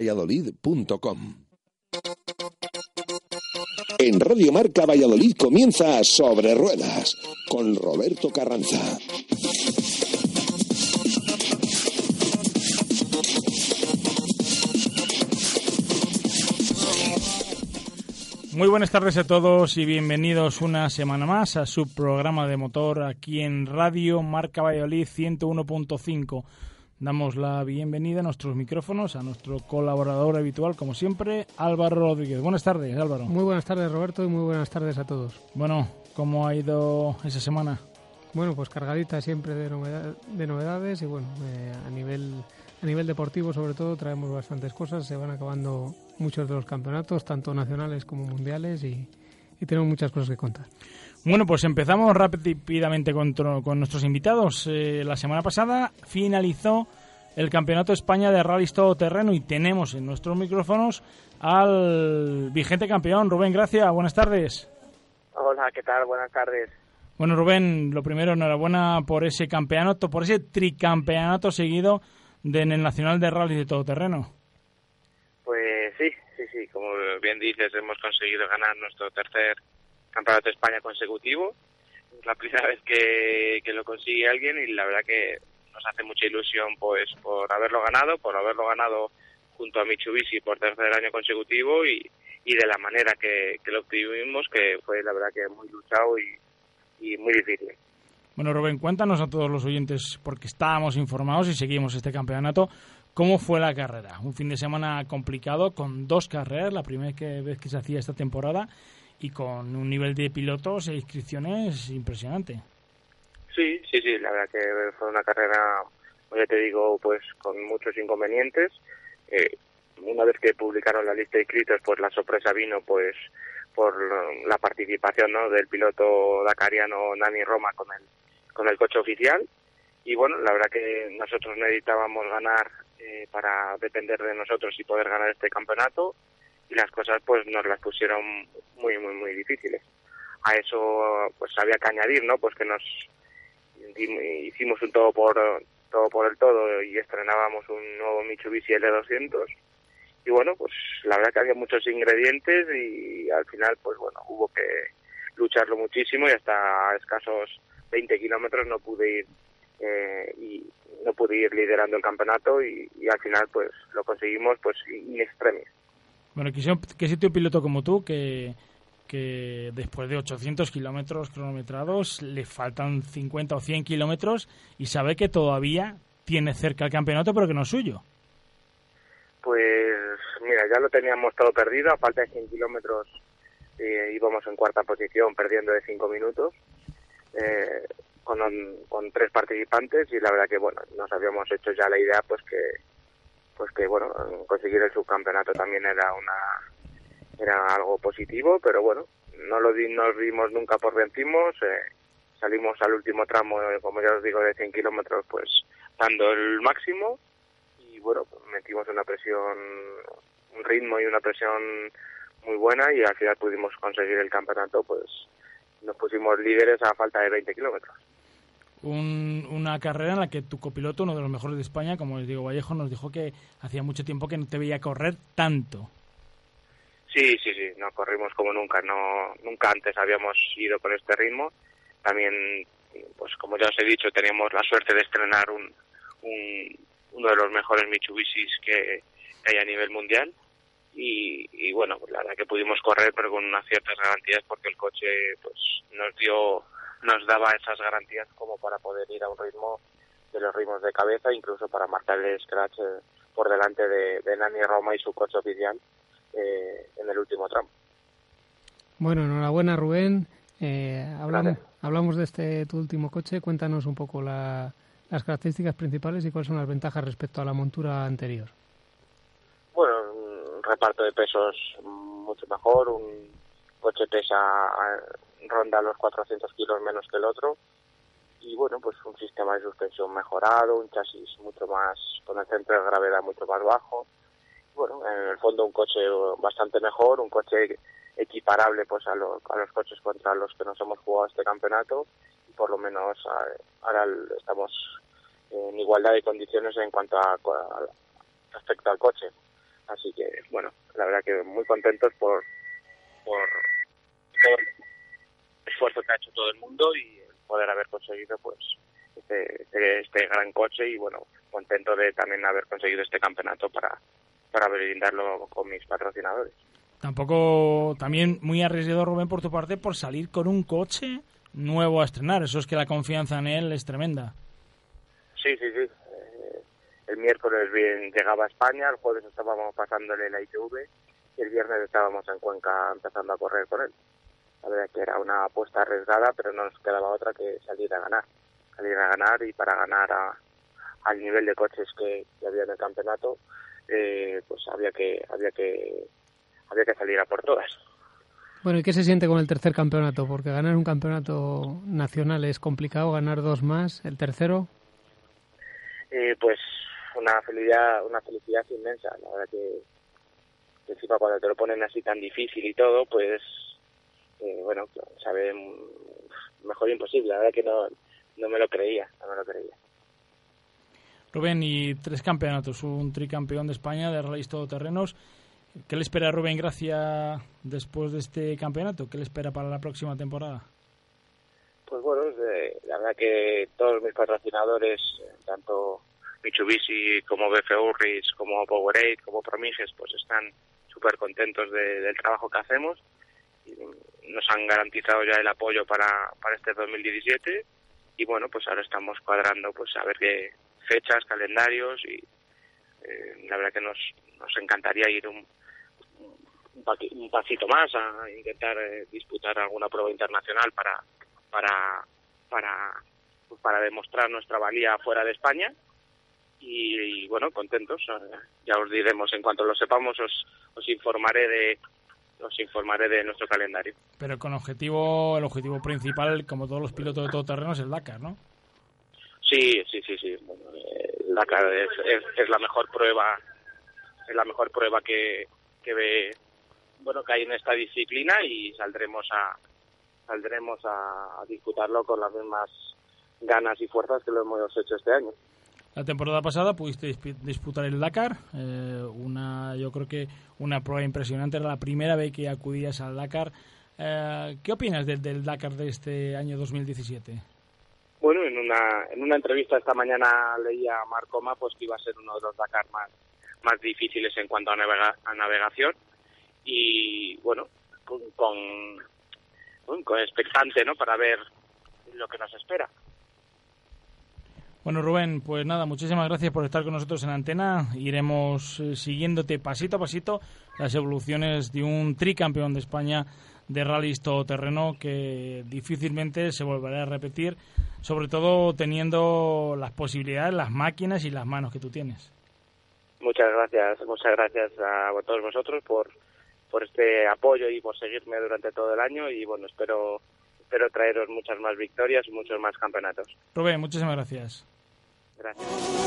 Valladolid.com En Radio Marca Valladolid comienza Sobre Ruedas con Roberto Carranza. Muy buenas tardes a todos y bienvenidos una semana más a su programa de motor aquí en Radio Marca Valladolid 101.5. Damos la bienvenida a nuestros micrófonos a nuestro colaborador habitual, como siempre, Álvaro Rodríguez. Buenas tardes, Álvaro. Muy buenas tardes, Roberto, y muy buenas tardes a todos. Bueno, ¿cómo ha ido esa semana? Bueno, pues cargadita siempre de, de novedades y bueno, eh, a nivel a nivel deportivo sobre todo traemos bastantes cosas, se van acabando muchos de los campeonatos, tanto nacionales como mundiales y, tenemos muchas cosas que contar. Bueno, pues empezamos rápidamente con, con nuestros invitados. Eh, la semana pasada finalizó el Campeonato de España de Rallys Terreno y tenemos en nuestros micrófonos al vigente campeón, Rubén Gracia. Buenas tardes. Hola, ¿qué tal? Buenas tardes. Bueno, Rubén, lo primero, enhorabuena por ese campeonato, por ese tricampeonato seguido de, en el Nacional de Rally de Todoterreno. Pues sí, sí, sí, como bien dices, hemos conseguido ganar nuestro tercer campeonato de España consecutivo. Es la primera vez que, que lo consigue alguien y la verdad que nos hace mucha ilusión pues por haberlo ganado, por haberlo ganado junto a Mitsubishi por tercer año consecutivo y, y de la manera que, que lo obtuvimos, que fue la verdad que muy luchado y, y muy difícil. Bueno, Rubén, cuéntanos a todos los oyentes, porque estábamos informados y seguimos este campeonato, ¿cómo fue la carrera? Un fin de semana complicado con dos carreras, la primera vez que se hacía esta temporada, y con un nivel de pilotos e inscripciones impresionante. Sí, sí, sí, la verdad que fue una carrera, ya te digo, pues con muchos inconvenientes. Eh, una vez que publicaron la lista de inscritos, pues la sorpresa vino, pues por la participación ¿no? del piloto dacariano Nani Roma con el con el coche oficial y bueno, la verdad que nosotros necesitábamos ganar eh, para depender de nosotros y poder ganar este campeonato y las cosas pues nos las pusieron muy muy muy difíciles. A eso pues había que añadir, ¿no? Pues que nos hicimos un todo por todo por el todo y estrenábamos un nuevo Mitsubishi L200 y bueno, pues la verdad que había muchos ingredientes y al final pues bueno, hubo que lucharlo muchísimo y hasta escasos 20 kilómetros no pude ir eh, y no pude ir liderando el campeonato y, al final pues lo conseguimos pues in extremis. Bueno, qué sitio piloto como tú que que después de 800 kilómetros cronometrados le faltan 50 o 100 kilómetros y sabe que todavía tiene cerca el campeonato pero que no es suyo. Pues mira, ya lo teníamos todo perdido, a falta de 100 kilómetros eh, íbamos en cuarta posición perdiendo de 5 minutos eh, con, con tres participantes y la verdad que bueno nos habíamos hecho ya la idea pues que pues que bueno conseguir el subcampeonato también era una era algo positivo pero bueno no lo nos dimos nunca por vencimos eh, salimos al último tramo eh, como ya os digo de 100 kilómetros pues dando el máximo y bueno metimos una presión un ritmo y una presión muy buena y al final pudimos conseguir el campeonato pues nos pusimos líderes a falta de 20 kilómetros. Una carrera en la que tu copiloto, uno de los mejores de España, como les digo Vallejo, nos dijo que hacía mucho tiempo que no te veía correr tanto. Sí, sí, sí, no corrimos como nunca, no nunca antes habíamos ido con este ritmo. También, pues como ya os he dicho, teníamos la suerte de estrenar un, uno de los mejores Mitsubishis que hay a nivel mundial y, bueno, pues la verdad que pudimos correr pero con unas ciertas garantías porque el coche pues nos dio, nos daba esas garantías como para poder ir a un ritmo de los ritmos de cabeza, incluso para marcar el scratch eh, por delante de, de, Nani Roma y su coche oficial eh, en el último tramo. Bueno, enhorabuena Rubén. Eh, hablamos, hablamos de este tu último coche. Cuéntanos un poco las características principales y cuáles son las ventajas respecto a la montura anterior reparto de pesos mucho mejor, un coche pesa ronda los 400 kilos menos que el otro. Y bueno, pues un sistema de suspensión mejorado, un chasis mucho más, con el centro de gravedad mucho más bajo. Bueno, en el fondo un coche bastante mejor, un coche equiparable pues a, los coches contra los que nos hemos jugado este campeonato. Y por lo menos ahora estamos en igualdad de condiciones en cuanto a, a respecto al coche. Así que, bueno, la verdad que muy contentos por, por esfuerzo que ha hecho todo el mundo y poder haber conseguido pues este, este, este, gran coche y bueno, contento de también haber conseguido este campeonato para, para brindarlo con mis patrocinadores. Tampoco, también muy arriesgado Rubén por tu parte por salir con un coche nuevo a estrenar, eso es que la confianza en él es tremenda. Sí, sí, sí. Eh, el miércoles bien llegaba a España, el jueves estábamos pasándole la ITV y el viernes estábamos en Cuenca empezando a correr con él. La verdad que era una apuesta arriesgada, pero no nos quedaba otra que salir a ganar. Salir a ganar y para ganar al nivel de coches que, había en el campeonato, eh, pues había que, había que, había que salir a por todas. Bueno, ¿y qué se siente con el tercer campeonato? Porque ganar un campeonato nacional es complicado, ganar dos más, el tercero. Eh, pues una felicidad, una felicidad inmensa. La verdad que, que encima cuando te lo ponen así tan difícil y todo, pues eh, bueno, sabe mejor imposible, la verdad que no, no me lo creía, no me lo creía. Rubén, y tres campeonatos, un tricampeón de España de rallies todoterrenos. ¿Qué le espera a Rubén Gracia después de este campeonato? ¿Qué le espera para la próxima temporada? Pues bueno, la verdad que todos mis patrocinadores, tanto Mitsubishi como BF Urris, como Powerade, como Promiges, pues están súper contentos del trabajo que hacemos nos han garantizado ya el apoyo para, para este 2017 y bueno, pues ahora estamos cuadrando pues a ver qué fechas, calendarios y eh, la verdad que nos, nos encantaría ir un, un, pasito más a intentar eh, disputar alguna prueba internacional para para para pues para demostrar nuestra valía fuera de España. Y, y, bueno contentos. Ya os diremos en cuanto lo sepamos os, os informaré de, os informaré de nuestro calendario. Pero con objetivo, el objetivo principal, como todos los pilotos de todo terreno, es el Dakar, ¿no? Sí, sí, sí, sí. el Dakar es, es, la mejor prueba, es la mejor prueba que, que ve, bueno, que hay en esta disciplina y saldremos a saldremos a disputarlo con las mismas ganas y fuerzas que lo hemos hecho este año. La temporada pasada pudiste disputar el Dakar, eh, una, yo creo que una prueba impresionante, era la primera vez que acudías al Dakar. Eh, ¿Qué opinas del, Dakar de este año 2017? Bueno, en una, en una entrevista esta mañana leía a Marco pues que iba a ser uno de los Dakar más, más difíciles en cuanto a, a navegación y bueno, con, con, con expectante ¿no? para ver lo que nos espera. Bueno, Rubén, pues nada, muchísimas gracias por estar con nosotros en antena. Iremos eh, siguiéndote pasito a pasito las evoluciones de un tricampeón de España de rallies todoterreno que difícilmente se volverá a repetir, sobre todo teniendo las posibilidades, las máquinas y las manos que tú tienes. Muchas gracias, muchas gracias a todos vosotros por, por este apoyo y por seguirme durante todo el año y bueno, espero espero traeros muchas más victorias y muchos más campeonatos. Rubén, muchísimas gracias. Gracias.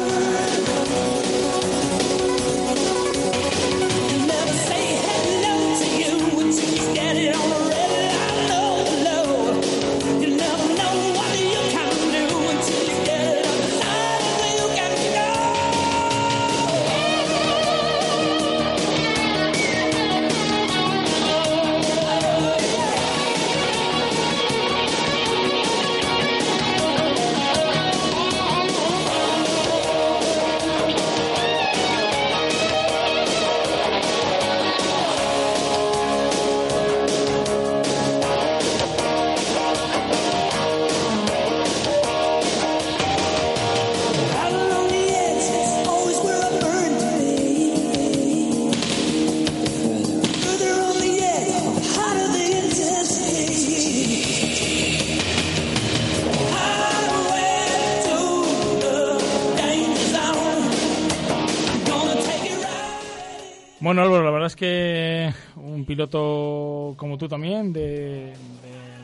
Bueno, Álvaro, la verdad es que un piloto como tú también, del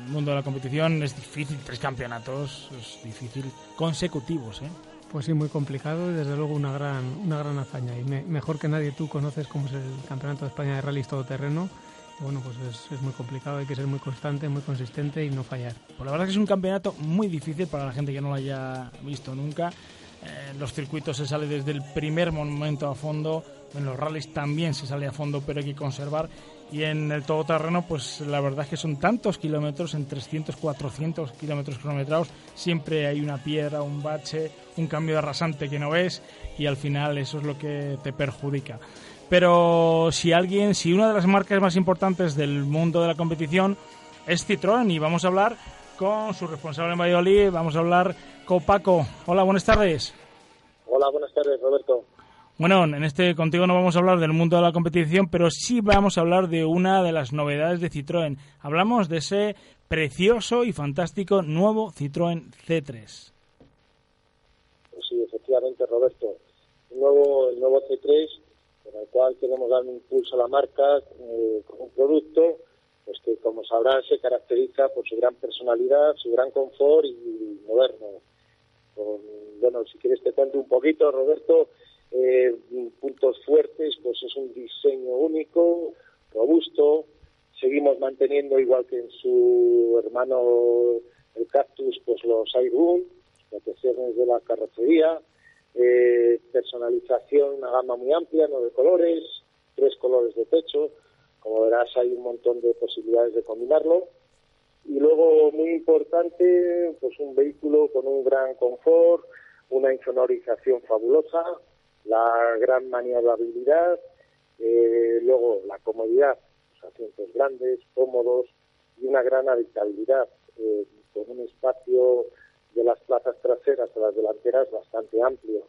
mundo de la competición, es difícil, tres campeonatos, es difícil, consecutivos, ¿eh? Pues sí, muy complicado y desde luego una gran, una gran hazaña. Y mejor que nadie tú conoces cómo es el Campeonato de España de Rallys Todoterreno. bueno, pues es, es, muy complicado, hay que ser muy constante, muy consistente y no fallar. Pues la verdad es que es un campeonato muy difícil para la gente que no lo haya visto nunca. en los circuitos se sale desde el primer momento a fondo, en los rallies también se sale a fondo, pero hay que conservar. Y en el todoterreno, pues la verdad es que son tantos kilómetros, en 300, 400 kilómetros cronometrados, siempre hay una piedra, un bache, un cambio de rasante que no ves y al final eso es lo que te perjudica. Pero si alguien, si una de las marcas más importantes del mundo de la competición es Citroën y vamos a hablar con su responsable en Valladolid, vamos a hablar con Paco. Hola, buenas tardes. Hola, buenas tardes, Roberto. Bueno, en este contigo no vamos a hablar del mundo de la competición, pero sí vamos a hablar de una de las novedades de Citroën. Hablamos de ese precioso y fantástico nuevo Citroën C3. Pues sí, efectivamente, Roberto. El nuevo, el nuevo C3 con el cual queremos dar un impulso a la marca eh, con un producto pues que, como sabrán, se caracteriza por su gran personalidad, su gran confort y moderno. bueno, si quieres te cuento un poquito, Roberto, eh, puntos fuertes, pues es un diseño único, robusto, seguimos manteniendo igual que en su hermano el Cactus, pues los Airboom, protecciones de la carrocería, eh, personalización, una gama muy amplia, nueve colores, tres colores de techo. Como verás, hay un montón de posibilidades de combinarlo. Y luego, muy importante, pues un vehículo con un gran confort, una insonorización fabulosa, la gran maniobrabilidad, eh, luego la comodidad, los asientos grandes, cómodos y una gran habitabilidad, eh, con un espacio de las plazas traseras a las delanteras bastante amplio.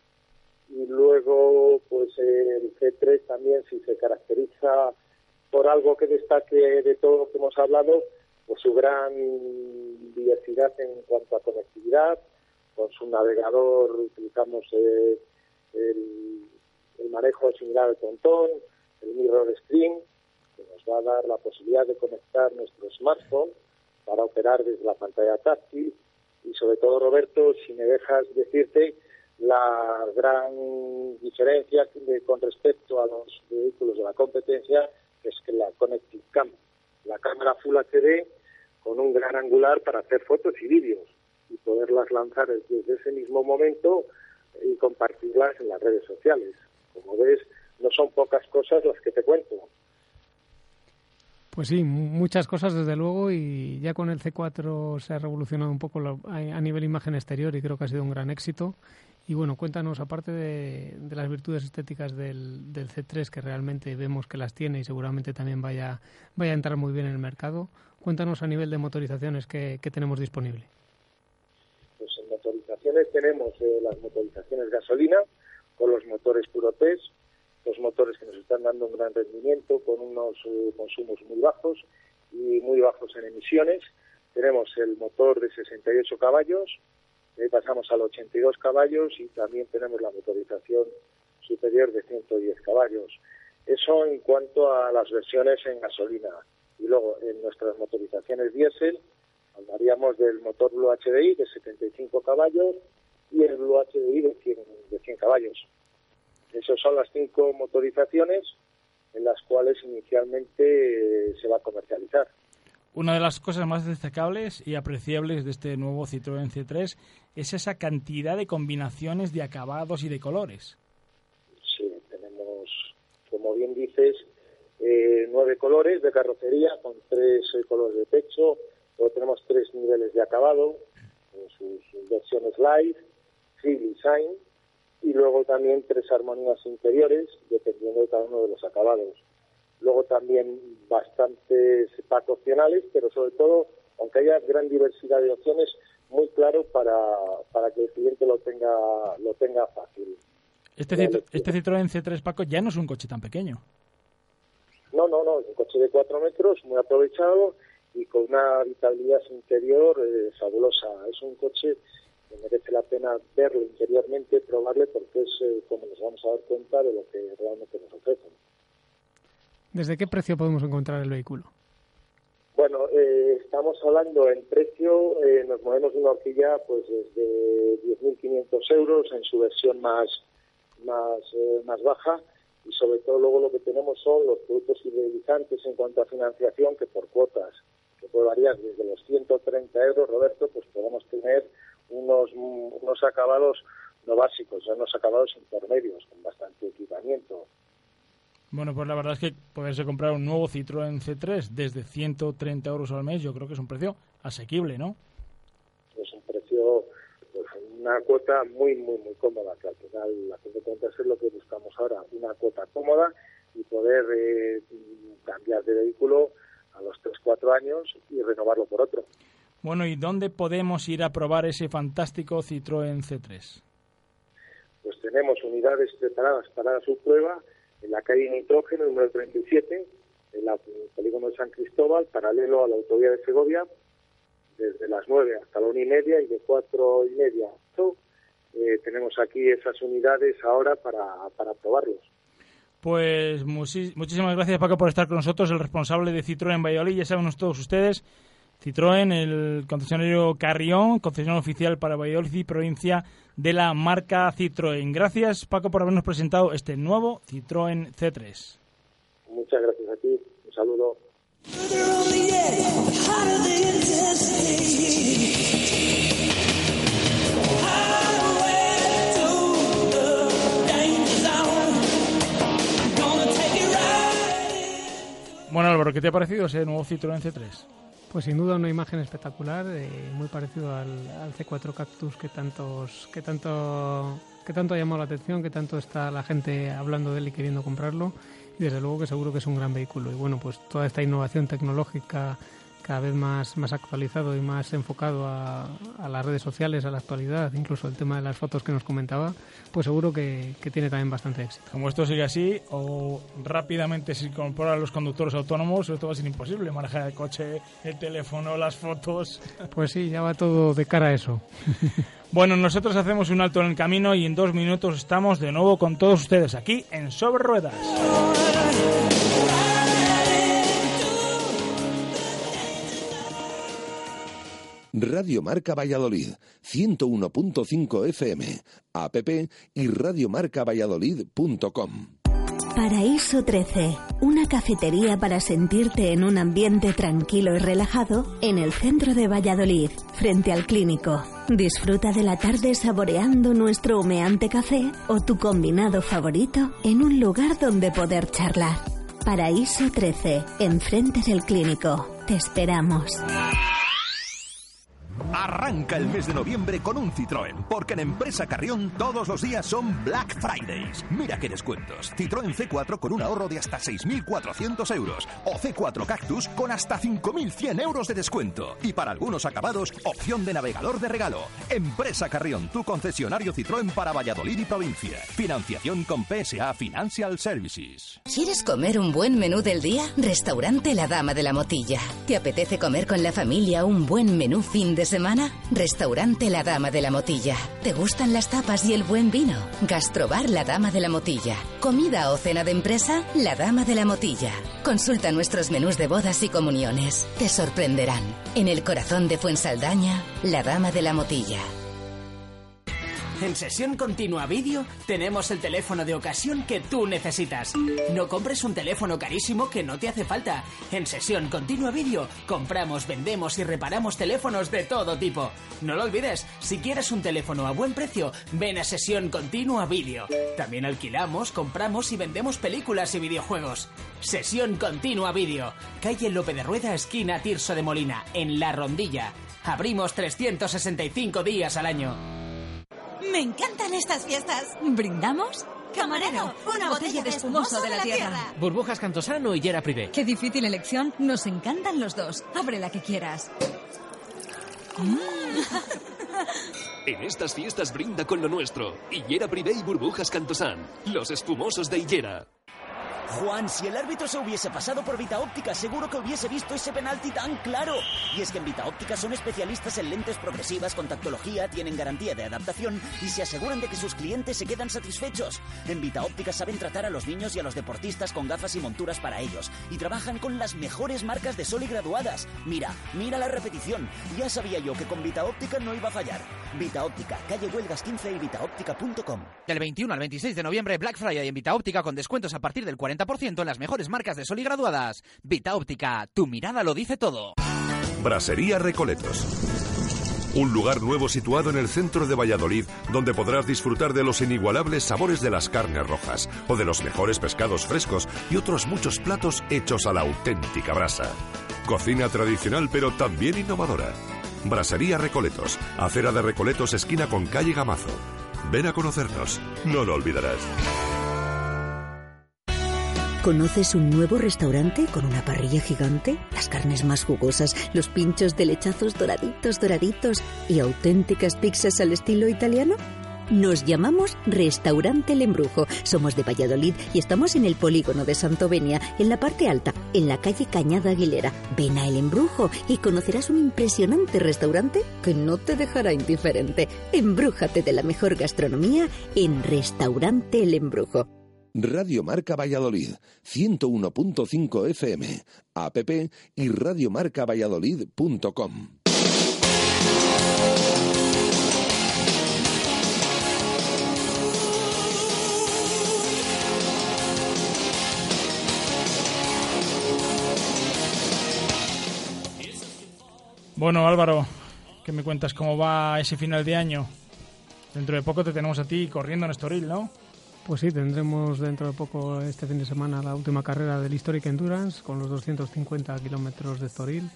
Y luego, pues el C3 también, si se caracteriza por algo que destaque de todo lo que hemos hablado, por su gran diversidad en cuanto a conectividad, con su navegador utilizamos eh, el, el, manejo similar al pontón, el mirror screen, que nos va a dar la posibilidad de conectar nuestro smartphone para operar desde la pantalla táctil. Y sobre todo, Roberto, si me dejas decirte la gran diferencia con respecto a los vehículos de la competencia es que la Connected Cam, la cámara Full HD con un gran angular para hacer fotos y vídeos y poderlas lanzar desde ese mismo momento y compartirlas en las redes sociales. Como ves, no son pocas cosas las que te cuento. Pues sí, muchas cosas desde luego y ya con el C4 se ha revolucionado un poco a nivel imagen exterior y creo que ha sido un gran éxito. Y bueno, cuéntanos, aparte de, las virtudes estéticas del, C3, que realmente vemos que las tiene y seguramente también vaya, vaya a entrar muy bien en el mercado, cuéntanos a nivel de motorizaciones que, tenemos disponible. Tenemos eh, las motorizaciones gasolina con los motores puro test, los motores que nos están dando un gran rendimiento con unos eh, consumos muy bajos y muy bajos en emisiones. Tenemos el motor de 68 caballos, pasamos al 82 caballos y también tenemos la motorización superior de 110 caballos. Eso en cuanto a las versiones en gasolina. Y luego en nuestras motorizaciones diésel hablaríamos del motor Blue HDI de 75 caballos y el Blue HDI de 100, de 100 caballos. Esas son las cinco motorizaciones en las cuales inicialmente eh, se va a comercializar. Una de las cosas más destacables y apreciables de este nuevo Citroën C3 es esa cantidad de combinaciones de acabados y de colores. Sí, tenemos, como bien dices, eh, nueve colores de carrocería con tres eh, colores de pecho. Luego tenemos tres niveles de acabado, en sus, versiones light, free design y luego también tres armonías interiores, dependiendo de cada uno de los acabados. Luego también bastantes packs opcionales, pero sobre todo, aunque haya gran diversidad de opciones, muy claro para, para que el cliente lo tenga, lo tenga fácil. Este, este Citroën C3 Paco ya no es un coche tan pequeño. No, no, no, es un coche de 4 metros, muy aprovechado y con una habitabilidad interior eh, fabulosa. Es un coche que merece la pena verlo interiormente, probarle, porque es eh, como nos vamos a dar cuenta de lo que realmente nos ofrecen. ¿Desde qué precio podemos encontrar el vehículo? Bueno, eh, estamos hablando en precio, eh, nos movemos de una horquilla pues desde 10.500 euros en su versión más, más, eh, más baja y sobre todo luego lo que tenemos son los productos fidelizantes en cuanto a financiación que por cuotas, que puede variar desde los 130 euros, Roberto, pues podemos tener unos, unos acabados no básicos, ya unos acabados intermedios, con bastante equipamiento. Bueno, pues la verdad es que poderse comprar un nuevo Citroën C3 desde 130 euros al mes, yo creo que es un precio asequible, ¿no? Es un precio, pues una cuota muy, muy, muy cómoda, que al final, a fin de cuentas, es lo que buscamos ahora, una cuota cómoda y poder eh, cambiar de vehículo a los 3-4 años y renovarlo por otro. Bueno, ¿y dónde podemos ir a probar ese fantástico Citroën C3? Pues tenemos unidades preparadas para su prueba en la calle Nitrógeno, número 37, en el polígono de San Cristóbal, paralelo a la autovía de Segovia, desde las 9 hasta la 1 y media y de 4 y media eh, tenemos aquí esas unidades ahora para, para probarlos. Pues muchísimas gracias Paco por estar con nosotros, el responsable de Citroën Valladolid, ya saben todos ustedes, Citroën, el concesionario Carrión, concesionario oficial para Valladolid y provincia de la marca Citroën. Gracias, Paco, por habernos presentado este nuevo Citroën C3. Muchas gracias a ti. Un saludo. Bueno, Álvaro, ¿qué te ha parecido ese nuevo Citroën C3? Pues sin duda una imagen espectacular, eh, muy parecido al, C4 Cactus que tantos, que tanto, que tanto ha llamado la atención, que tanto está la gente hablando de él y queriendo comprarlo. Y desde luego que seguro que es un gran vehículo. Y bueno, pues toda esta innovación tecnológica cada vez más, más actualizado y más enfocado a, las redes sociales, a la actualidad, incluso el tema de las fotos que nos comentaba, pues seguro que, tiene también bastante éxito. Como esto sigue así, o rápidamente se incorporan los conductores autónomos, esto va a ser imposible, manejar el coche, el teléfono, las fotos. Pues sí, ya va todo de cara a eso. Bueno, nosotros hacemos un alto en el camino y en dos minutos estamos de nuevo con todos ustedes aquí en Sobre Ruedas. Radio Marca Valladolid, 101.5 FM, app y radiomarcavalladolid.com. Paraíso 13, una cafetería para sentirte en un ambiente tranquilo y relajado en el centro de Valladolid, frente al clínico. Disfruta de la tarde saboreando nuestro humeante café o tu combinado favorito en un lugar donde poder charlar. Paraíso 13, enfrente del clínico. Te esperamos. Arranca el mes de noviembre con un Citroën, porque en Empresa Carrión todos los días son Black Fridays. Mira qué descuentos. Citroën C4 con un ahorro de hasta 6.400 euros o C4 Cactus con hasta 5.100 euros de descuento. Y para algunos acabados, opción de navegador de regalo. Empresa Carrión, tu concesionario Citroën para Valladolid y provincia. Financiación con PSA Financial Services. ¿Quieres comer un buen menú del día? Restaurante La Dama de la Motilla. ¿Te apetece comer con la familia un buen menú fin de semana? Semana? Restaurante La Dama de la Motilla. ¿Te gustan las tapas y el buen vino? Gastrobar La Dama de la Motilla. ¿Comida o cena de empresa? La Dama de la Motilla. Consulta nuestros menús de bodas y comuniones. Te sorprenderán. En el corazón de Fuensaldaña, La Dama de la Motilla. En Sesión Continua Vídeo tenemos el teléfono de ocasión que tú necesitas. No compres un teléfono carísimo que no te hace falta. En Sesión Continua Vídeo compramos, vendemos y reparamos teléfonos de todo tipo. No lo olvides, si quieres un teléfono a buen precio, ven a Sesión Continua Vídeo. También alquilamos, compramos y vendemos películas y videojuegos. Sesión Continua Vídeo. Calle Lope de Rueda, esquina Tirso de Molina, en La Rondilla. Abrimos 365 días al año. Me encantan estas fiestas. ¿Brindamos? Camarero, una, botella, de espumoso de la, tierra. Burbujas Cantosano y Yera Privé. Qué difícil elección. Nos encantan los dos. Abre la que quieras. En estas fiestas brinda con lo nuestro. Hillera Privé y Burbujas Cantosan. Los espumosos de Hillera. Juan, si el árbitro se hubiese pasado por Vita Óptica, seguro que hubiese visto ese penalti tan claro. Y es que en Vita Óptica son especialistas en lentes progresivas con tactología, tienen garantía de adaptación y se aseguran de que sus clientes se quedan satisfechos. En Vita Óptica saben tratar a los niños y a los deportistas con gafas y monturas para ellos y trabajan con las mejores marcas de sol y graduadas. Mira, mira la repetición. Ya sabía yo que con Vita Óptica no iba a fallar. Vita Óptica, calle Huelgas 15 y vitaóptica.com. Del 21 al 26 de noviembre, Black Friday en Vita Óptica con descuentos a partir del 40 en las mejores marcas de sol y graduadas. Vita Óptica, tu mirada lo dice todo. Brasería Recoletos Un lugar nuevo situado en el centro de Valladolid, donde podrás disfrutar de los inigualables sabores de las carnes rojas, o de los mejores pescados frescos y otros muchos platos hechos a la auténtica brasa. Cocina tradicional pero también innovadora. Brasería Recoletos, acera de Recoletos esquina con calle Gamazo. Ven a conocernos, no lo olvidarás. ¿Conoces un nuevo restaurante con una parrilla gigante? Las carnes más jugosas, los pinchos de lechazos doraditos, doraditos y auténticas pizzas al estilo italiano? Nos llamamos Restaurante El Embrujo. Somos de Valladolid y estamos en el polígono de Santovenia, en la parte alta, en la calle Cañada Aguilera. Ven a El Embrujo y conocerás un impresionante restaurante que no te dejará indiferente. Embrújate de la mejor gastronomía en Restaurante El Embrujo. Radio Marca Valladolid, 101.5 FM, app y radiomarcavalladolid.com. Bueno, Álvaro, ¿qué me cuentas? ¿Cómo va ese final de año? Dentro de poco te tenemos a ti corriendo en Estoril, ¿no? Pues sí, tendremos dentro de poco este fin de semana la última carrera del Historic Endurance con los 250 kilómetros de Estoril.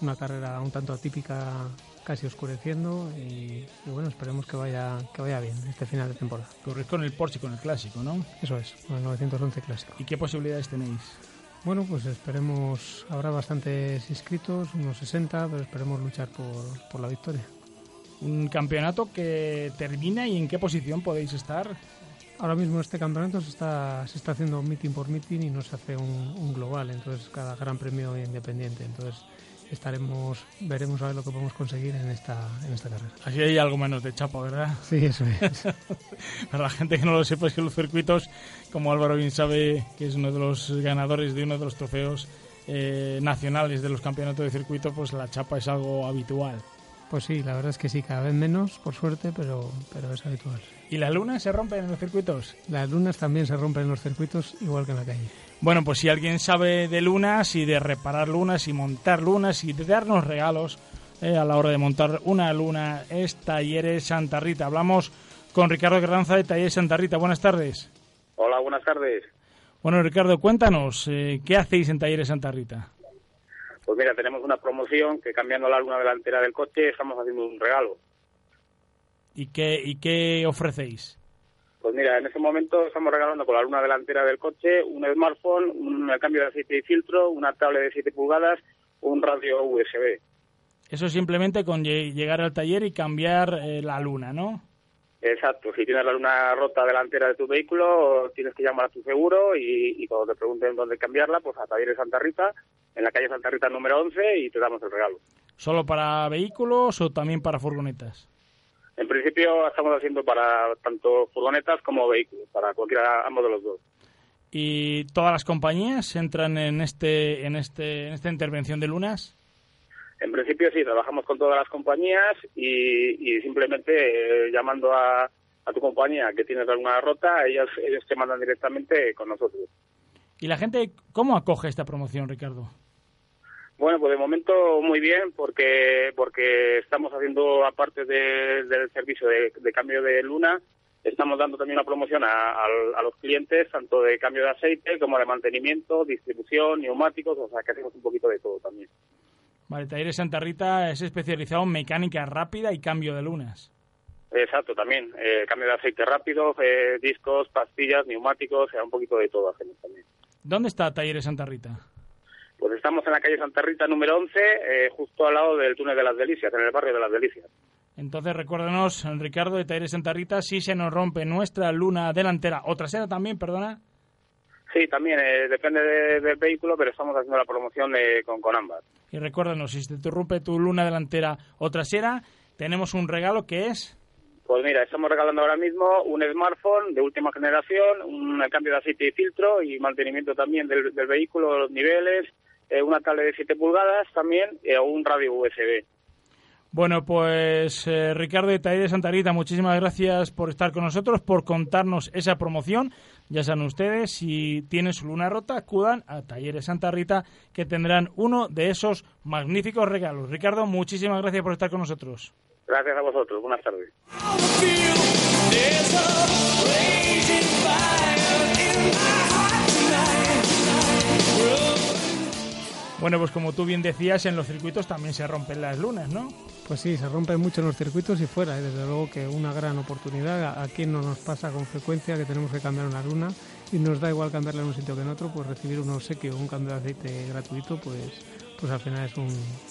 Una carrera un tanto atípica, casi oscureciendo y, y, bueno, esperemos que vaya que vaya bien este final de temporada. Corres con el Porsche, con el clásico, ¿no? Eso es, con el 911 clásico. ¿Y qué posibilidades tenéis? Bueno, pues esperemos, habrá bastantes inscritos, unos 60, pero esperemos luchar por, por la victoria. ¿Un campeonato que termina y en qué posición podéis estar? Ahora mismo este campeonato se está, se está haciendo meeting por meeting y no se hace un, un global, entonces cada gran premio independiente. Entonces estaremos, veremos a ver lo que podemos conseguir en esta, en esta carrera. Así hay algo menos de chapa, ¿verdad? Sí, eso es. Para la gente que no lo sepa, es que los circuitos, como Álvaro bien sabe, que es uno de los ganadores de uno de los trofeos eh, nacionales de los campeonatos de circuito, pues la chapa es algo habitual. Pues sí, la verdad es que sí, cada vez menos, por suerte, pero, pero es habitual. ¿Y las lunas se rompen en los circuitos? Las lunas también se rompen en los circuitos, igual que en la calle. Bueno, pues si alguien sabe de lunas y de reparar lunas y montar lunas y de darnos regalos eh, a la hora de montar una luna, es Talleres Santa Rita. Hablamos con Ricardo Carranza de Talleres Santa Rita. Buenas tardes. Hola, buenas tardes. Bueno, Ricardo, cuéntanos, eh, ¿qué hacéis en Talleres Santa Rita? Pues mira, tenemos una promoción que cambiando la luna delantera del coche estamos haciendo un regalo. ¿Y qué, y qué ofrecéis? Pues mira, en ese momento estamos regalando con la luna delantera del coche un smartphone, un cambio de aceite y filtro, una tablet de 7 pulgadas, un radio USB. Eso simplemente con llegar al taller y cambiar eh, la luna, ¿no? Exacto, si tienes la luna rota delantera de tu vehículo, tienes que llamar a tu seguro y, y cuando te pregunten dónde cambiarla, pues a Talleres Santa Rita, en la calle Santa Rita número 11 y te damos el regalo. ¿Solo para vehículos o también para furgonetas? En principio estamos haciendo para tanto furgonetas como vehículos, para cualquiera, ambos de los dos. ¿Y todas las compañías entran en este, en este, en esta intervención de lunas? En principio sí, trabajamos con todas las compañías y, y simplemente eh, llamando a, a, tu compañía que tienes alguna rota, ellos, ellos te mandan directamente con nosotros. ¿Y la gente cómo acoge esta promoción, Ricardo? Bueno, pues de momento muy bien porque porque estamos haciendo aparte de, del servicio de, de, cambio de luna, estamos dando también una promoción a, a, a, los clientes tanto de cambio de aceite como de mantenimiento, distribución, neumáticos, o sea que hacemos un poquito de todo también. Vale, Talleres Santa Rita es especializado en mecánica rápida y cambio de lunas. Exacto, también. Eh, cambio de aceite rápido, eh, discos, pastillas, neumáticos, o sea, un poquito de todo hacemos también. ¿Dónde está Talleres Santa Rita? Estamos en la calle Santa Rita número 11, eh, justo al lado del túnel de las Delicias, en el barrio de las Delicias. Entonces recuérdanos, Ricardo, de Talleres Santa Rita, si se nos rompe nuestra luna delantera o trasera también, perdona. Sí, también, eh, depende de, del vehículo, pero estamos haciendo la promoción de, con, con ambas. Y recuérdanos, si se te rompe tu luna delantera o trasera, tenemos un regalo que es... Pues mira, estamos regalando ahora mismo un smartphone de última generación, un cambio de aceite y filtro y mantenimiento también del, del vehículo, los niveles, eh, una tablet de 7 pulgadas también eh, o un radio USB. Bueno, pues eh, Ricardo de Taller de Santa Rita, muchísimas gracias por estar con nosotros, por contarnos esa promoción. Ya saben ustedes, si tienen su luna rota, acudan a Talleres Santa Rita, que tendrán uno de esos magníficos regalos. Ricardo, muchísimas gracias por estar con nosotros. Gracias a vosotros. Buenas tardes. Bueno, pues como tú bien decías, en los circuitos también se rompen las lunas, ¿no? Pues sí, se rompen mucho en los circuitos y fuera, y desde luego que una gran oportunidad. Aquí no nos pasa con frecuencia que tenemos que cambiar una luna y nos da igual cambiarla en un sitio que en otro, pues recibir un obsequio un cambio de aceite gratuito, pues pues al final es un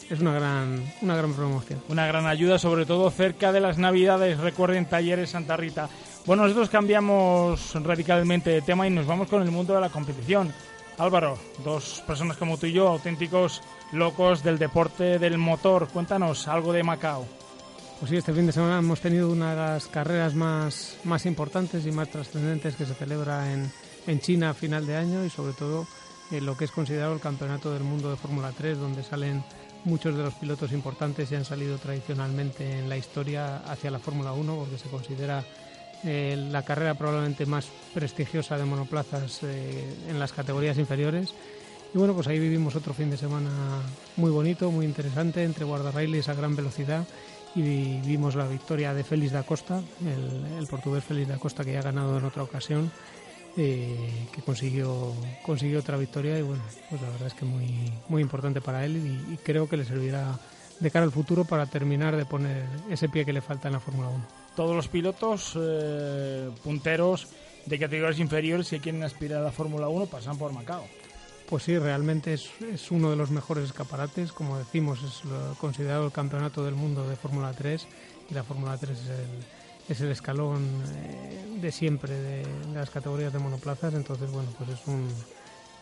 es una gran una gran promoción. Una gran ayuda, sobre todo cerca de las Navidades. Recuerden Talleres Santa Rita. Bueno, nosotros cambiamos radicalmente de tema y nos vamos con el mundo de la competición. Álvaro, dos personas como tú y yo, auténticos locos del deporte del motor. Cuéntanos algo de Macao. Pues sí, este fin de semana hemos tenido una de las carreras más, más importantes y más trascendentes que se celebra en, en China a final de año y sobre todo en lo que es considerado el Campeonato del Mundo de Fórmula 3, donde salen muchos de los pilotos importantes y han salido tradicionalmente en la historia hacia la Fórmula 1, porque se considera eh, la carrera probablemente más prestigiosa de monoplazas eh, en las categorías inferiores. Y bueno, pues ahí vivimos otro fin de semana muy bonito, muy interesante, entre guardarrailes a gran velocidad y vimos la victoria de Félix da Costa, el, portugués Félix da Costa que ya ha ganado en otra ocasión, eh, que consiguió consiguió otra victoria y bueno, pues la verdad es que muy muy importante para él y, y creo que le servirá de cara al futuro para terminar de poner ese pie que le falta en la Fórmula 1 todos los pilotos eh, punteros de categorías inferiores que quieren aspirar a la Fórmula 1 pasan por Macao. Pues sí, realmente es, es, uno de los mejores escaparates. Como decimos, es lo, considerado el campeonato del mundo de Fórmula 3 y la Fórmula 3 es el, es el escalón eh, de siempre de, de, las categorías de monoplazas. Entonces, bueno, pues es un,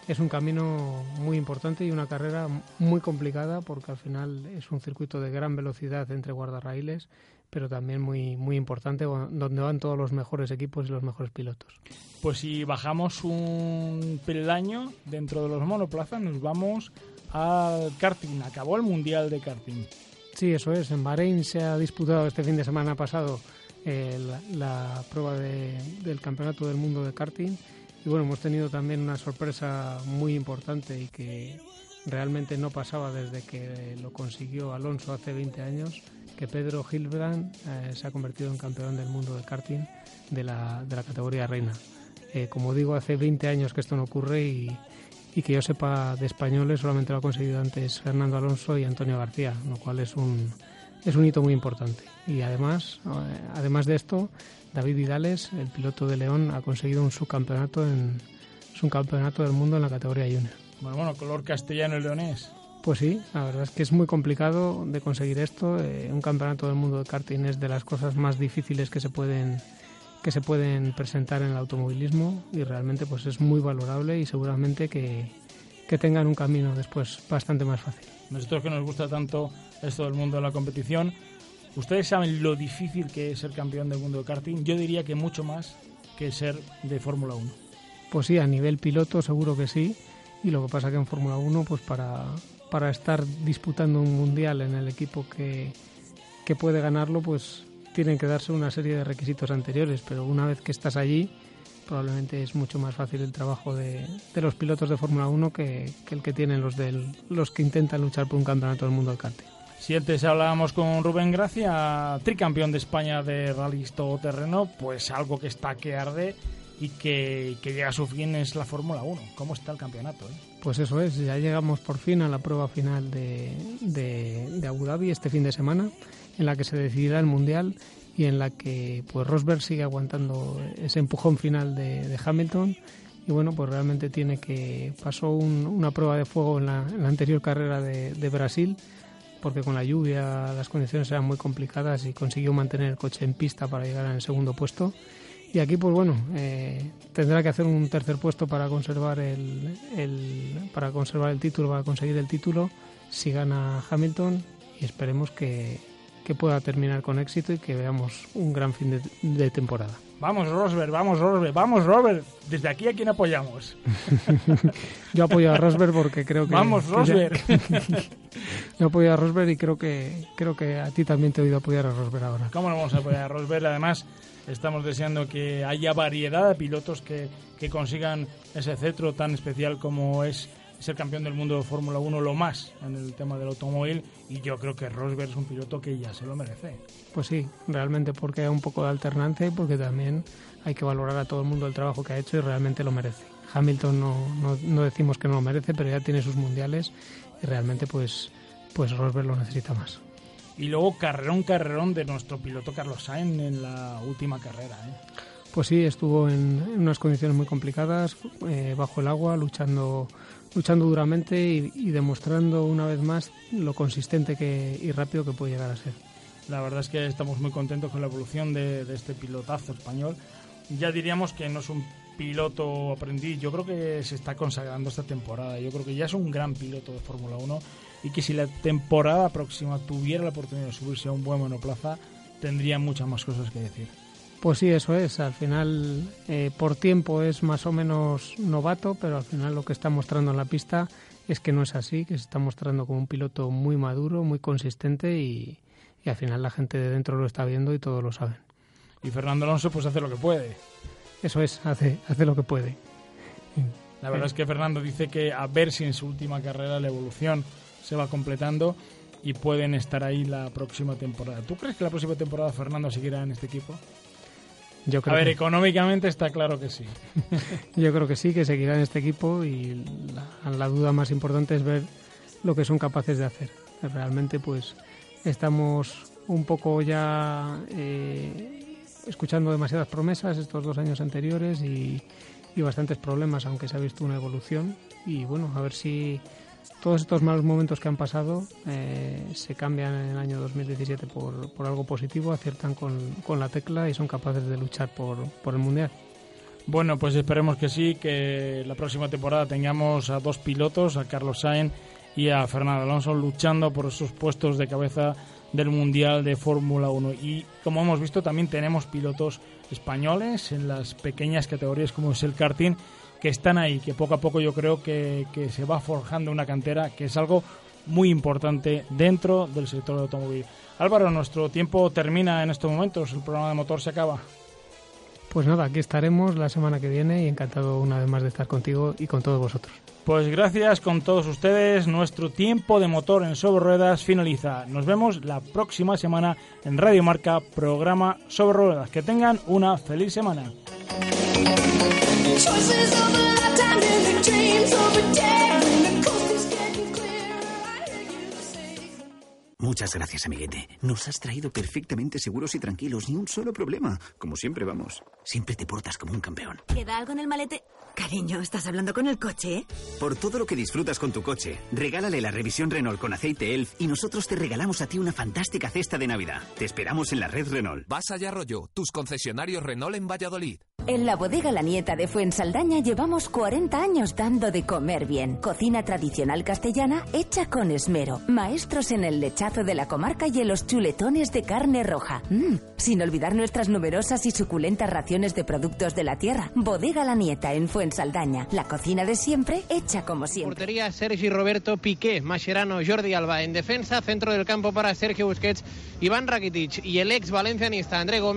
es un camino muy importante y una carrera muy complicada porque al final es un circuito de gran velocidad entre guardarraíles pero también muy, muy importante, donde van todos los mejores equipos y los mejores pilotos. Pues si bajamos un peldaño dentro de los monoplazas, nos vamos al karting. Acabó el Mundial de karting. Sí, eso es. En Bahrein se ha disputado este fin de semana pasado eh, la, la, prueba de, del Campeonato del Mundo de karting. Y bueno, hemos tenido también una sorpresa muy importante y que realmente no pasaba desde que lo consiguió Alonso hace 20 años que Pedro Hilbrand eh, se ha convertido en campeón del mundo de karting de la, categoría reina. Eh, como digo, hace 20 años que esto no ocurre y, que yo sepa de españoles solamente lo ha conseguido antes Fernando Alonso y Antonio García, lo cual es un, hito muy importante. Y además, eh, además de esto, David Vidales, el piloto de León, ha conseguido un subcampeonato, en, subcampeonato del mundo en la categoría junior. Bueno, bueno, color castellano leonés. Pues sí, la verdad es que es muy complicado de conseguir esto. Eh, un campeonato del mundo de karting es de las cosas más difíciles que se pueden que se pueden presentar en el automovilismo y realmente pues es muy valorable y seguramente que, que tengan un camino después bastante más fácil. Nosotros que nos gusta tanto esto del mundo de la competición, ustedes saben lo difícil que es ser campeón del mundo de karting. Yo diría que mucho más que ser de Fórmula 1. Pues sí, a nivel piloto seguro que sí. Y lo que pasa que en Fórmula 1, pues para, para estar disputando un mundial en el equipo que, que puede ganarlo, pues tienen que darse una serie de requisitos anteriores, pero una vez que estás allí, probablemente es mucho más fácil el trabajo de, de los pilotos de Fórmula 1 que, que, el que tienen los, del, los que intentan luchar por un campeonato del mundo del karting. Si antes hablábamos con Rubén Gracia, tricampeón de España de rallies todoterreno, pues algo que está que arde y que, que llega a su fin es la Fórmula 1. ¿Cómo está el campeonato? Eh? Pues eso es, ya llegamos por fin a la prueba final de, de, de, Abu Dhabi este fin de semana, en la que se decidirá el Mundial y en la que pues Rosberg sigue aguantando ese empujón final de, de Hamilton y bueno, pues realmente tiene que pasó un, una prueba de fuego en la, en la anterior carrera de, Brasil porque con la lluvia las condiciones eran muy complicadas y consiguió mantener el coche en pista para llegar el segundo puesto y aquí, pues bueno, eh, tendrá que hacer un tercer puesto para conservar el, el, para conservar el título, para conseguir el título, si gana Hamilton y esperemos que, que pueda terminar con éxito y que veamos un gran fin de, de temporada. Vamos Rosberg, vamos Rosberg, vamos Robert. Desde aquí a quién apoyamos. Yo apoyo a Rosberg porque creo que. Vamos Rosberg. Yo apoyo a Rosberg y creo que creo que a ti también te he oído apoyar a Rosberg ahora. ¿Cómo no vamos a apoyar a Rosberg? Además, estamos deseando que haya variedad de pilotos que, que consigan ese cetro tan especial como es ser campeón del mundo de Fórmula 1 lo más en el tema del automóvil y yo creo que Rosberg es un piloto que ya se lo merece. Pues sí, realmente porque hay un poco de alternancia y porque también hay que valorar a todo el mundo el trabajo que ha hecho y realmente lo merece. Hamilton no, no, no decimos que no lo merece, pero ya tiene sus mundiales y realmente pues, pues Rosberg lo necesita más. Y luego carrerón, carrerón de nuestro piloto Carlos Sainz en la última carrera. ¿eh? Pues sí, estuvo en, en unas condiciones muy complicadas, eh, bajo el agua, luchando, luchando duramente y, y, demostrando una vez más lo consistente que, y rápido que puede llegar a ser. La verdad es que estamos muy contentos con la evolución de, de este pilotazo español. Ya diríamos que no es un piloto aprendiz, yo creo que se está consagrando esta temporada. Yo creo que ya es un gran piloto de Fórmula 1 y que si la temporada próxima tuviera la oportunidad de subirse a un buen monoplaza, tendría muchas más cosas que decir. Pues sí, eso es. Al final, eh, por tiempo es más o menos novato, pero al final lo que está mostrando en la pista es que no es así, que se está mostrando como un piloto muy maduro, muy consistente y, y al final la gente de dentro lo está viendo y todos lo saben. Y Fernando Alonso pues hace lo que puede. Eso es, hace, hace lo que puede. La verdad es que Fernando dice que a ver si en su última carrera la evolución se va completando y pueden estar ahí la próxima temporada. ¿Tú crees que la próxima temporada Fernando seguirá en este equipo? Yo creo a ver, que, económicamente está claro que sí. yo creo que sí, que seguirá en este equipo y la, la, duda más importante es ver lo que son capaces de hacer. Realmente, pues estamos un poco ya eh, escuchando demasiadas promesas estos dos años anteriores y, y bastantes problemas, aunque se ha visto una evolución. Y bueno, a ver si todos estos malos momentos que han pasado eh, se cambian en el año 2017 por, por algo positivo, aciertan con, la tecla y son capaces de luchar por, por, el Mundial. Bueno, pues esperemos que sí, que la próxima temporada tengamos a dos pilotos, a Carlos Sainz y a Fernando Alonso, luchando por esos puestos de cabeza del Mundial de Fórmula 1. Y como hemos visto, también tenemos pilotos españoles en las pequeñas categorías como es el karting que están ahí, que poco a poco yo creo que, que, se va forjando una cantera, que es algo muy importante dentro del sector del automóvil. Álvaro, nuestro tiempo termina en estos momentos, el programa de motor se acaba. Pues nada, aquí estaremos la semana que viene y encantado una vez más de estar contigo y con todos vosotros. Pues gracias con todos ustedes. Nuestro tiempo de motor en sobre ruedas finaliza. Nos vemos la próxima semana en Radio Marca, programa sobre ruedas. Que tengan una feliz semana. Muchas gracias, amiguete. Nos has traído perfectamente seguros y tranquilos, ni un solo problema. Como siempre vamos. Siempre te portas como un campeón. ¿Queda algo en el malete? Cariño, ¿estás hablando con el coche? Por todo lo que disfrutas con tu coche, regálale la revisión Renault con aceite ELF y nosotros te regalamos a ti una fantástica cesta de Navidad. Te esperamos en la red Renault. Vas allá, rollo, tus concesionarios Renault en Valladolid. En la bodega La Nieta de Fuensaldaña llevamos 40 años dando de comer bien. Cocina tradicional castellana hecha con esmero. Maestros en el lechazo de la comarca y en los chuletones de carne roja. Mmm, sin olvidar nuestras numerosas y suculentas raciones de productos de la tierra. Bodega La Nieta en Fuensaldaña. La cocina de siempre hecha como siempre. Portería Sergi Roberto Piqué, Mascherano, Jordi Alba. En defensa, centro del campo para Sergio Busquets, Iván Rakitic y el ex valencianista André Gómez.